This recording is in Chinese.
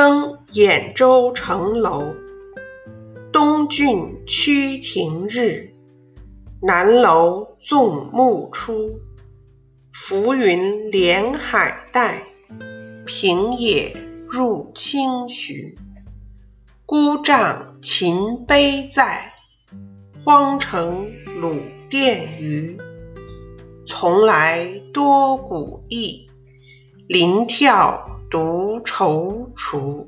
登兖州城楼。东郡趋庭日，南楼纵目出。浮云连海带，平野入清徐。孤帐秦碑在，荒城鲁店余。从来多古意，临眺独踌躇。